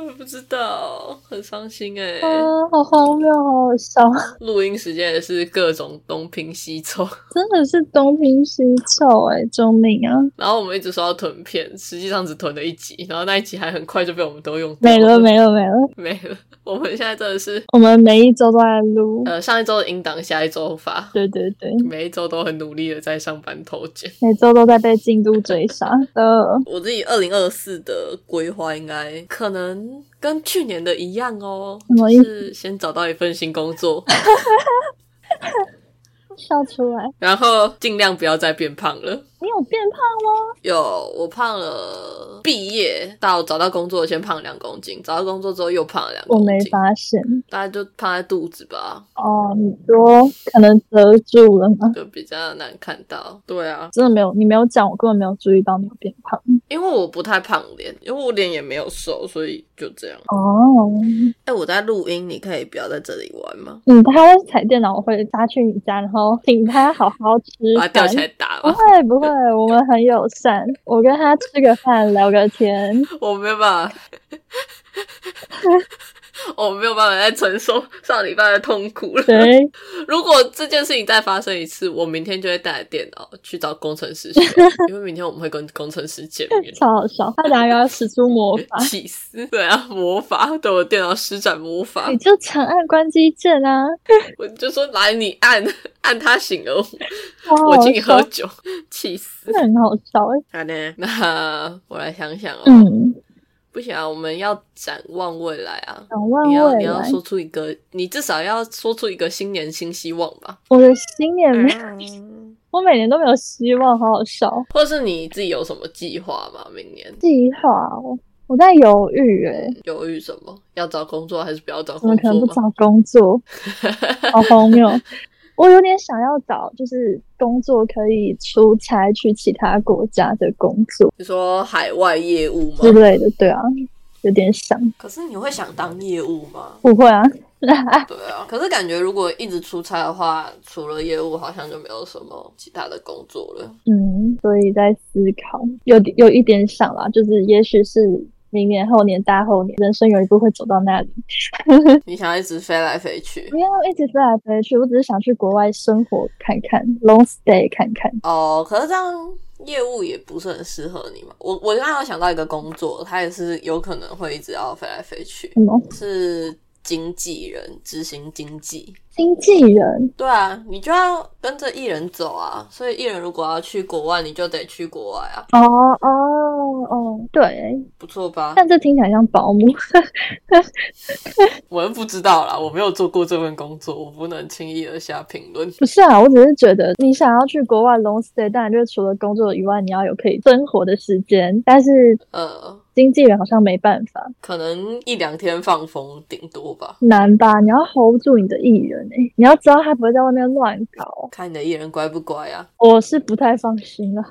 我不知道，很伤心哎！啊，好荒谬，好好笑。录音时间也是各种东拼西凑，真的是东拼西凑哎！救命啊！然后我们一直说要囤片，实际上只囤了一集，然后那一集还很快就被我们都用没了，没了，没了，没了。我们现在真的是，我们每一周都在录，呃，上一周的音档，下一周发。对对对，每一周都很努力的在上班偷剪，每周都在被进度追杀。呃，我自己二零二四的规划应该可能。跟去年的一样哦，是先找到一份新工作。笑出来，然后尽量不要再变胖了。你有变胖吗？有，我胖了。毕业到找到工作，先胖两公斤；找到工作之后又胖了两公斤。我没发现，大概就胖在肚子吧。哦，你说可能遮住了吗？就比较难看到。对啊，真的没有，你没有讲，我根本没有注意到你有变胖。因为我不太胖脸，因为我脸也没有瘦，所以就这样。哦，哎，我在录音，你可以不要在这里玩吗？嗯，他在踩电脑，我会杀去你家，然后请他好好吃。把他吊起来打不会不会。对我们很友善，我跟他吃个饭，聊个天。我没有办法，我没有办法再承受上礼拜的痛苦了。如果这件事情再发生一次，我明天就会带着电脑去找工程师，因为明天我们会跟工程师见面。超好笑，他等下要使出魔法，气死！对啊，魔法对我电脑施展魔法，你就长按关机键啊！我就说来，你按按他醒了，我请你喝酒，气死！很好笑哎。好的，那我来想想哦。嗯。不行啊，我们要展望未来啊！展望未来，你要说出一个，你至少要说出一个新年新希望吧。我的新年没，我每年都没有希望，好好笑。或是你自己有什么计划吗？明年计划，我在犹豫诶，犹豫什么？要找工作还是不要找工作？可能不找工作，好荒谬。我有点想要找，就是工作可以出差去其他国家的工作。就说海外业务吗？之类的，对啊，有点想。可是你会想当业务吗？不会啊。对啊。可是感觉如果一直出差的话，除了业务，好像就没有什么其他的工作了。嗯，所以在思考，有有一点想啦，就是也许是。明年、后年、大后年，人生有一步会走到那里。你想一直飞来飞去？不要一直飞来飞去，我只是想去国外生活看看，long stay 看看。哦，可是这样业务也不是很适合你嘛。我我刚刚有想到一个工作，它也是有可能会一直要飞来飞去。是经纪人执行经纪。经纪人？对啊，你就要跟着艺人走啊。所以艺人如果要去国外，你就得去国外啊。哦哦哦，对，不错吧？但这听起来像保姆。我不知道啦，我没有做过这份工作，我不能轻易的下评论。不是啊，我只是觉得你想要去国外 long stay，当然就是除了工作以外，你要有可以生活的时间。但是呃。经纪人好像没办法，可能一两天放风顶多吧，难吧？你要 hold 住你的艺人哎，你要知道他不会在外面乱搞，看你的艺人乖不乖啊？我是不太放心啊，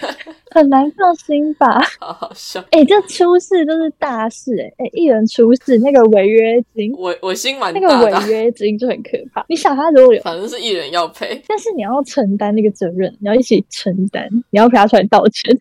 很难放心吧？好好笑哎，这出事都是大事哎哎，艺人出事那个违约金，我我心蛮那个违约金就很可怕。你想他如果有，反正是艺人要赔，但是你要承担那个责任，你要一起承担，你要陪他出来道歉。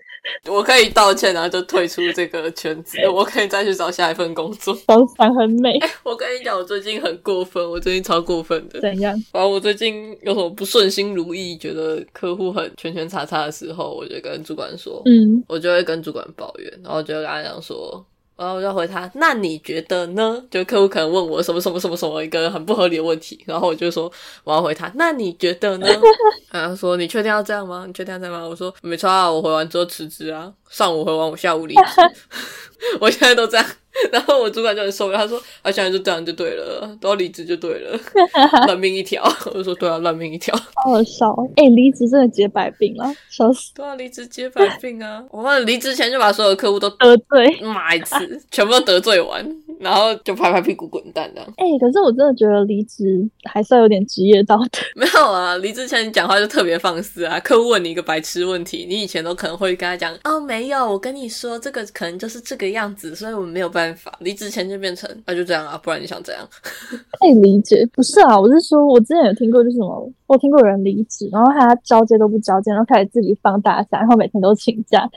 我可以道歉，然后就退出这个圈子。我可以再去找下一份工作。风帆很美。我跟你讲，我最近很过分，我最近超过分的。怎样？反正我最近有什么不顺心如意，觉得客户很圈圈叉叉的时候，我就跟主管说，嗯，我就会跟主管抱怨，然后就跟他讲说。然后我就回他，那你觉得呢？就客户可能问我什么什么什么什么一个很不合理的问题，然后我就说我要回他，那你觉得呢？他说你确定要这样吗？你确定要这样吗？我说没错啊，我回完之后辞职啊，上午回完我下午离职，我现在都这样。然后我主管就很受不了，他说：“啊，现在就这样就对了，都要离职就对了，烂命一条。”我就说：“对啊，烂命一条。”好笑，哎，离职真的解百病啊，笑死！对啊，离职解百病啊！我离职前就把所有客户都得罪骂一次，全部都得罪完，然后就拍拍屁股滚蛋的。哎，可是我真的觉得离职还是要有点职业道德。没有啊，离职前你讲话就特别放肆啊！客户问你一个白痴问题，你以前都可能会跟他讲：“哦，没有，我跟你说，这个可能就是这个样子，所以我们没有办。”法离职前就变成那就这样啊，不然你想怎样？可以理解，不是啊，我是说，我之前有听过，就是什么，我听过有人离职，然后他交接都不交接，然后开始自己放大假，然后每天都请假，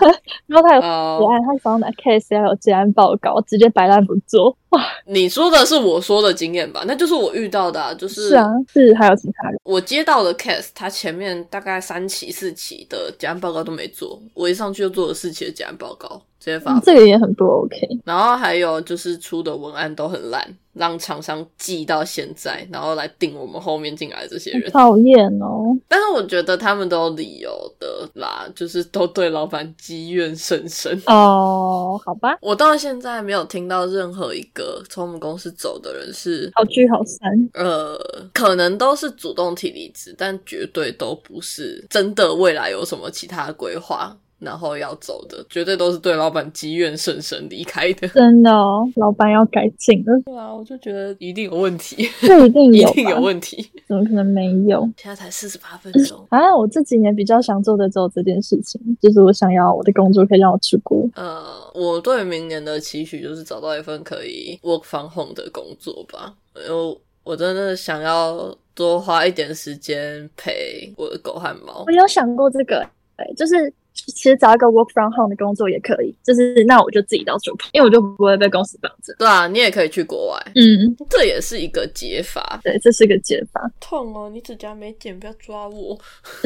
然后他有结案，他想要拿 case 要有结案报告，直接摆烂不做。哇，你说的是我说的经验吧？那就是我遇到的，啊，就是是啊，是还有其他人。我接到的 case，他前面大概三期四期的结案报告都没做，我一上去就做了四期的结案报告。直接发，这个也很不 OK。然后还有就是出的文案都很烂，让厂商记到现在，然后来定我们后面进来这些人。讨厌哦！但是我觉得他们都有理由的啦，就是都对老板积怨甚深。哦，好吧。我到现在没有听到任何一个从我们公司走的人是好聚好散。呃，可能都是主动提离职，但绝对都不是真的未来有什么其他规划。然后要走的，绝对都是对老板积怨甚深离开的。真的哦，老板要改进了。对啊，我就觉得一定有问题，这一定有，一定有问题。怎么可能没有？现在才四十八分钟。啊，我这几年比较想做的只有这件事情，就是我想要我的工作可以让我出国。呃，我对明年的期许就是找到一份可以 work from home 的工作吧。因为我真的想要多花一点时间陪我的狗和猫。我有想过这个，对，就是。其实找一个 work from home 的工作也可以，就是那我就自己到处跑，因为我就不会被公司绑着。对啊，你也可以去国外，嗯，这也是一个解法。对，这是一个解法。痛哦，你指甲没剪，不要抓我，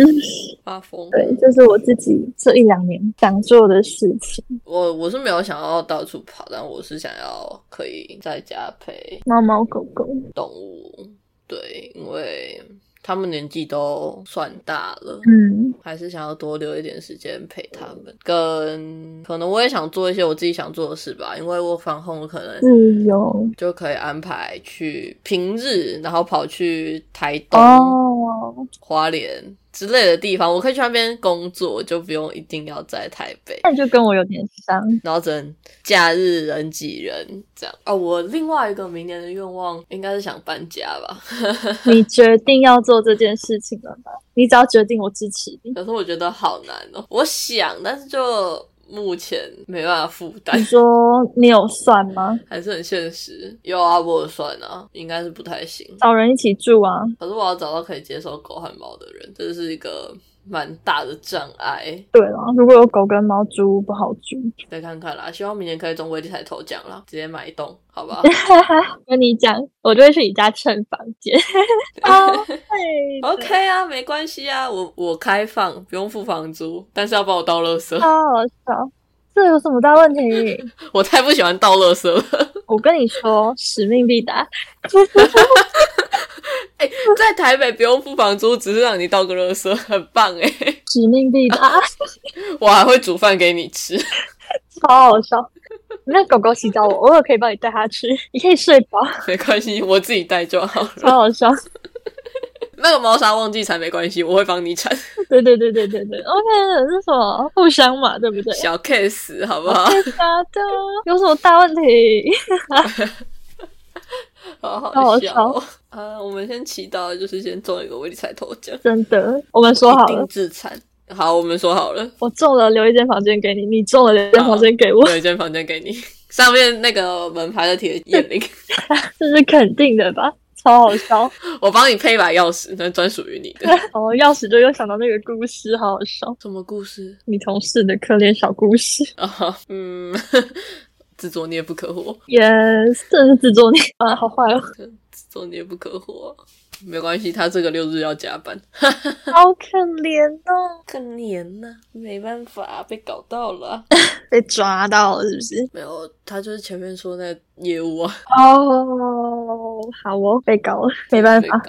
发疯。对，这是我自己这一两年想做的事情。我我是没有想要到处跑，但我是想要可以在家陪猫猫狗狗动物。对，因为。他们年纪都算大了，嗯，还是想要多留一点时间陪他们。跟可能我也想做一些我自己想做的事吧，因为我防控可能自由就可以安排去平日，然后跑去台东、哦花莲。之类的地方，我可以去那边工作，就不用一定要在台北。那就跟我有点像。然后等假日人挤人这样哦。我另外一个明年的愿望应该是想搬家吧。你决定要做这件事情了吗？你只要决定，我支持你。可是我觉得好难哦。我想，但是就。目前没办法负担。你说你有算吗？还是很现实。有啊，我有算啊，应该是不太行。找人一起住啊。可是我要找到可以接受狗和猫的人，这是一个。蛮大的障碍。对了，如果有狗跟猫，租不好租。再看看啦，希望明年可以中威力彩头奖啦，直接买一栋，好不好？跟你讲，我就会去你家蹭房间。OK 啊，没关系啊，我我开放，不用付房租，但是要帮我倒垃圾。好好笑，这有什么大问题？我太不喜欢倒垃圾了。我跟你说，使命必达。哎，在台北不用付房租，只是让你倒个热水，很棒哎！使命必达，我还会煮饭给你吃，超好笑。那狗狗洗澡，我偶尔可以帮你带它去，你可以睡饱，没关系，我自己带就好了。超好笑。那个猫砂忘记铲没关系，我会帮你铲。对对对对对对，OK，是什么互相嘛，对不对？小 case 好不好？假的，有什么大问题？好好笑啊！我们先祈祷，就是先中一个威力彩头奖。真的，我们说好了，自残。好，我们说好了。我中了，留一间房间给你；你中了，留一间房间给我。留一间房间给你，上面那个门牌的铁眼铃，这是肯定的吧？超好笑！我帮你配一把钥匙，那专属于你的。哦，钥匙就又想到那个故事，好好笑。什么故事？你同事的可怜小故事啊？嗯。自作孽不可活，yes，真是自作孽啊，好坏哦，自作孽不可活，没关系，他这个六日要加班，好可怜哦，可怜呐，没办法，被搞到了，被抓到了是不是？没有，他就是前面说那业务啊，哦，好哦，被搞了，没办法，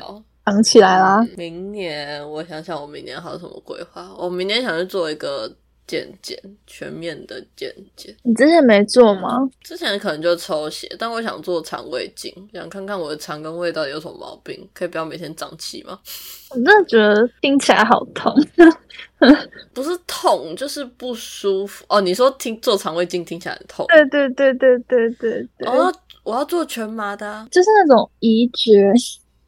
绑起来啦。明年我想想，我明年还有什么规划？我明年想去做一个。健检全面的健检，你之前没做吗？之前可能就抽血，但我想做肠胃镜，想看看我的肠跟胃到底有什么毛病，可以不要每天胀气吗？我真的觉得听起来好痛，不是痛就是不舒服哦。你说听做肠胃镜听起来很痛？对对对对对对对。哦，我要做全麻的，就是那种移植。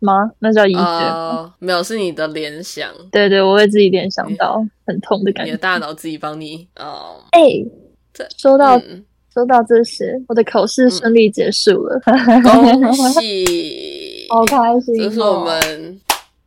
吗？那叫移觉？没有，是你的联想。对对，我会自己联想到很痛的感觉。你的大脑自己帮你哦。哎，说到说到这些，我的考试顺利结束了，恭喜！好开心，这是我们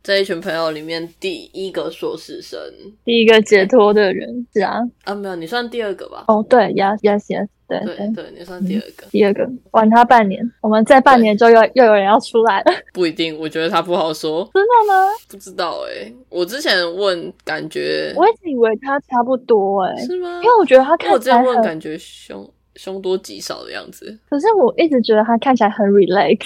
这一群朋友里面第一个硕士生，第一个解脱的人是啊。啊，没有，你算第二个吧？哦，对，yes yes yes。对对对，你算第二个，第二个晚他半年，我们在半年就又又有人要出来了。不一定，我觉得他不好说。真的吗？不知道哎，我之前问，感觉我一直以为他差不多哎，是吗？因为我觉得他看起来问感觉凶凶多吉少的样子。可是我一直觉得他看起来很 relax。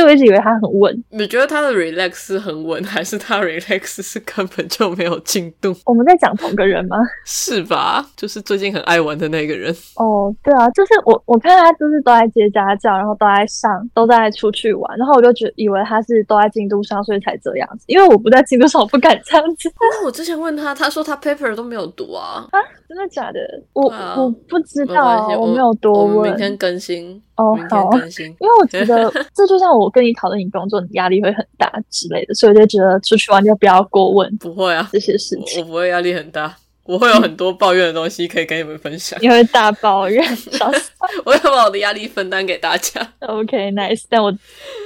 所以我一直以为他很稳。你觉得他的 relax 是很稳，还是他 relax 是根本就没有进度？我们在讲同个人吗？是吧？就是最近很爱玩的那个人。哦，对啊，就是我，我看他就是都在接家教，然后都在上，都在出去玩，然后我就觉以为他是都在进度上，所以才这样子。因为我不在进度上，我不敢这样子。但是我之前问他，他说他 paper 都没有读啊。啊，真的假的？我我不知道，我没有多问。明天更新。哦，好，因为我觉得 这就像我跟你讨论你工作，你压力会很大之类的，所以我就觉得出去玩就不要过问。不会啊，这些事情我不会压力很大，我会有很多抱怨的东西可以跟你们分享。你会大抱怨，我要把我的压力分担给大家。OK，nice。但我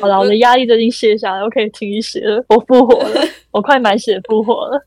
好了，我的压力都已经卸下来，我可以停血了，我复活了，我快满血复活了。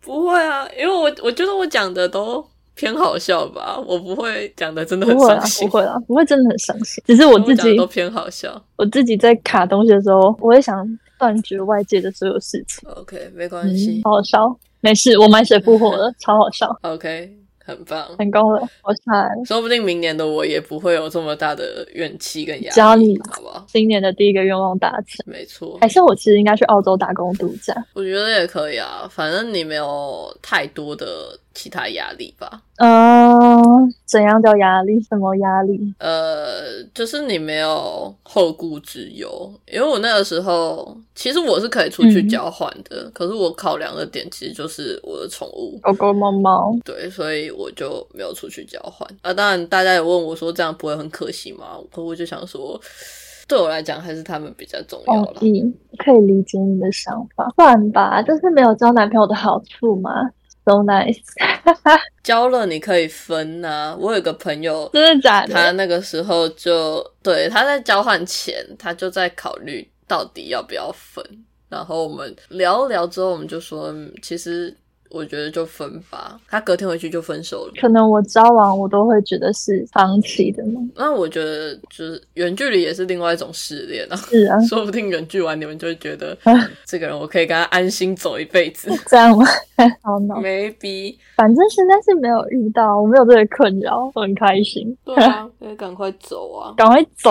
不会啊，因为我我觉得我讲的都。偏好笑吧，我不会讲的真的很伤心，不会啦，不会真的很伤心，只是我自己都偏好笑。我自己在卡东西的时候，我会想断绝外界的所有事情。OK，没关系，好好笑，没事，我满血复活了，超好笑。OK。很棒，成功了，我猜，说不定明年的我也不会有这么大的怨气跟压力。只要你好不好？今年的第一个愿望达成，没错。还是我其实应该去澳洲打工度假？我觉得也可以啊，反正你没有太多的其他压力吧。嗯，怎样叫压力？什么压力？呃，就是你没有后顾之忧。因为我那个时候，其实我是可以出去交换的，可是我考量的点其实就是我的宠物狗狗、猫猫。对，所以我就没有出去交换。啊，当然大家也问我说，这样不会很可惜吗？可我就想说，对我来讲，还是他们比较重要了。可以理解你的想法，算吧，这是没有交男朋友的好处吗？So nice，交了你可以分呐。我有个朋友，真的假的？他那个时候就对他在交换前，他就在考虑到底要不要分。然后我们聊聊之后，我们就说，其实。我觉得就分吧，他隔天回去就分手了。可能我交往我都会觉得是放弃的吗？那我觉得就是远距离也是另外一种失恋啊。是啊，说不定远距完你们就会觉得 这个人我可以跟他安心走一辈子。这样吗？好呢，maybe。反正现在是没有遇到，我没有这个困扰，我很开心。对啊，可以赶快走啊！赶快走。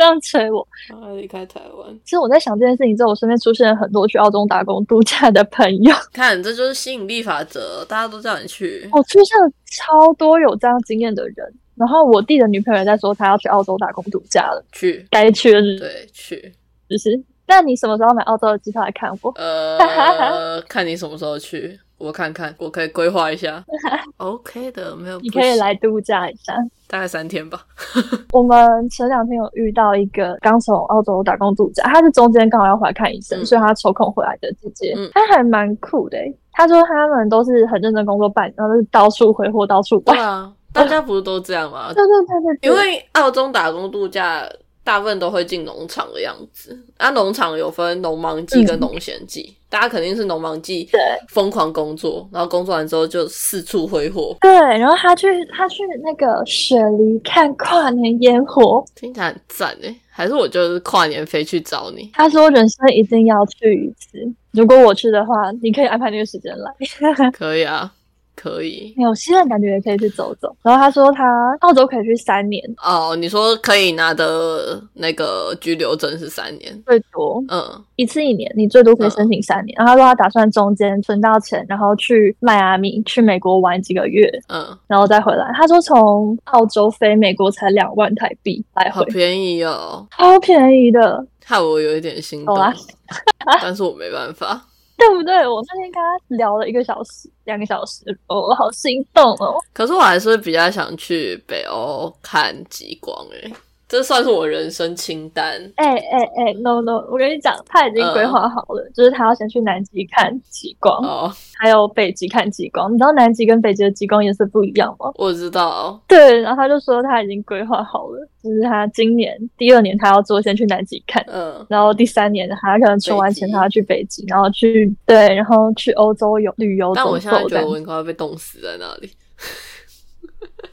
这样催我，离开台湾。其实我在想这件事情之后，我身边出现了很多去澳洲打工度假的朋友。看，这就是吸引力法则，大家都叫你去。我出现了超多有这样经验的人。然后我弟的女朋友也在说，她要去澳洲打工度假了。去，该去的对，去。就是，那你什么时候买澳洲的机票来看我？呃，看你什么时候去。我看看，我可以规划一下。OK 的，没有。你可以来度假一下，大概三天吧。我们前两天有遇到一个刚从澳洲打工度假，他是中间刚好要回来看医生，所以他抽空回来的姐姐，他还蛮酷的。他说他们都是很认真工作，办，然后是到处挥霍，到处对啊，大家不是都这样吗？对对对对，因为澳洲打工度假。大部分都会进农场的样子，啊，农场有分农忙季跟农闲季，大家肯定是农忙季，对，疯狂工作，然后工作完之后就四处挥霍，对，然后他去他去那个雪梨看跨年烟火，听起来很赞诶，还是我就是跨年飞去找你？他说人生一定要去一次，如果我去的话，你可以安排那个时间来，可以啊。可以，有新的感觉也可以去走走。然后他说他澳洲可以去三年。哦。你说可以拿的那个居留证是三年，最多。嗯。一次一年，你最多可以申请三年。然后他说他打算中间存到钱，然后去迈阿密去美国玩几个月，嗯，然后再回来。他说从澳洲飞美国才两万台币来回，好便宜哦，超便宜的，害我有一点心动，但是我没办法。对不对？我那天跟他聊了一个小时、两个小时，我好心动哦。可是我还是比较想去北欧看极光诶，这算是我人生清单。哎哎哎，no no，我跟你讲，他已经规划好了，就是他要先去南极看极光，哦，还有北极看极光。你知道南极跟北极的极光颜色不一样吗？我知道。对，然后他就说他已经规划好了，就是他今年第二年他要做先去南极看，嗯，然后第三年他可能存完钱他要去北极，然后去对，然后去欧洲游旅游。但我现在觉得我应该会被冻死在那里。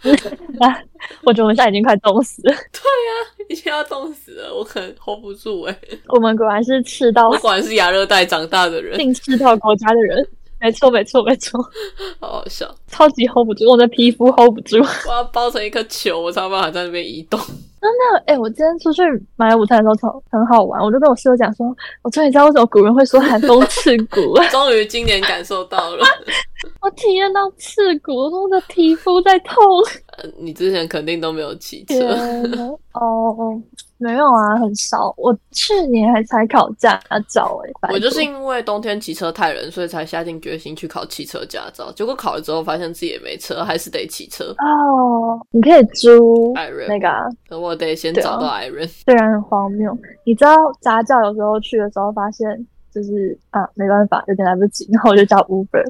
我觉得我们现在已经快冻死了。对呀，已经要冻死了，我可能 hold 不住哎。我们果然是赤道，果然是亚热带长大的人，进赤道国家的人，没错没错没错，好好笑，超级 hold 不住，我的皮肤 hold 不住，我要包成一颗球，我才有办法在那边移动。真的，哎，我今天出去买午餐的时候超很好玩，我就跟我室友讲说，我终于知道为什么古人会说寒风刺骨了。终于今年感受到了，我体验到刺骨，我的皮肤在痛。你之前肯定都没有骑车。哦。没有啊，很少。我去年还才考驾照哎。我就是因为冬天骑车太冷，所以才下定决心去考汽车驾照。结果考了之后，发现自己也没车，还是得骑车。哦，你可以租那个，我得先找到 Iron。虽然很荒谬，你知道驾照有时候去的时候发现就是啊，没办法，有点来不及，然后我就叫 Uber，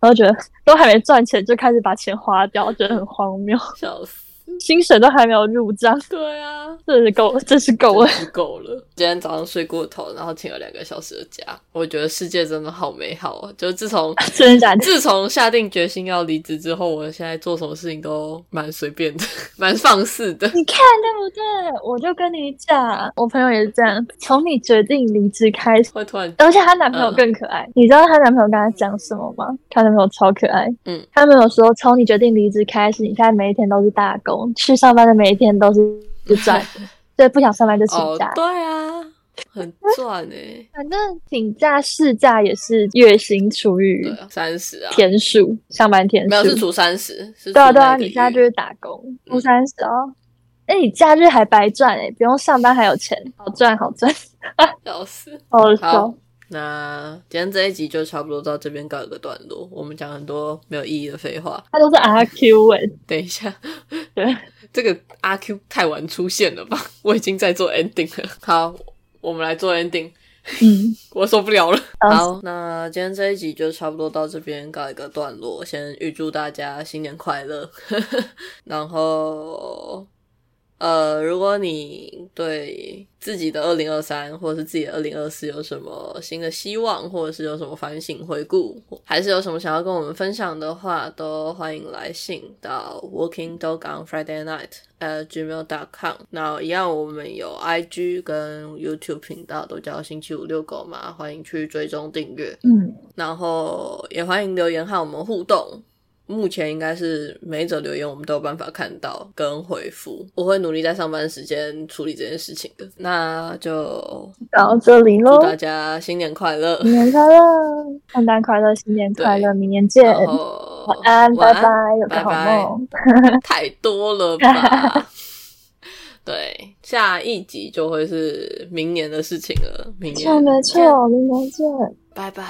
然后觉得都还没赚钱就开始把钱花掉，觉得很荒谬，笑死。薪水都还没有入账，对啊，真是够，真是够了，够了。今天早上睡过头，然后请了两个小时的假，我觉得世界真的好美好啊！就自从 真的假的？自从下定决心要离职之后，我现在做什么事情都蛮随便的，蛮放肆的。你看对不对？我就跟你讲，我朋友也是这样。从你决定离职开始，会突然，而且她男朋友更可爱。你知道她男朋友跟她讲什么吗？她男朋友超可爱。嗯，他男朋友说，从你决定离职开始，你现在每一天都是大工。去上班的每一天都是赚，所以不想上班就请假。对啊，很赚哎。反正请假事假也是月薪除以三十啊，天数上班天数没有是除三十。对啊对啊，你现在就是打工除三十哦。哎，你假日还白赚哎，不用上班还有钱，好赚好赚，笑死。好。那今天这一集就差不多到这边告一个段落。我们讲很多没有意义的废话，它都是阿 Q 哎。等一下，对，这个阿 Q 太晚出现了吧？我已经在做 ending 了。好，我们来做 ending。嗯，我受不了了。好，那今天这一集就差不多到这边告一个段落。先预祝大家新年快乐，然后。呃，如果你对自己的二零二三或者是自己的二零二四有什么新的希望，或者是有什么反省回顾，还是有什么想要跟我们分享的话，都欢迎来信到 Working Dog on Friday Night at gmail dot com。那一样，我们有 IG 跟 YouTube 频道，都叫星期五遛狗嘛，欢迎去追踪订阅。嗯，然后也欢迎留言和我们互动。目前应该是每一则留言我们都有办法看到跟回复，我会努力在上班时间处理这件事情的。那就到这里喽，祝大家新年快乐，新年快乐，圣诞快乐，新年快乐，明年见，晚安，拜拜，有个好梦，太多了吧？对，下一集就会是明年的事情了，明年没错，明年见，拜拜。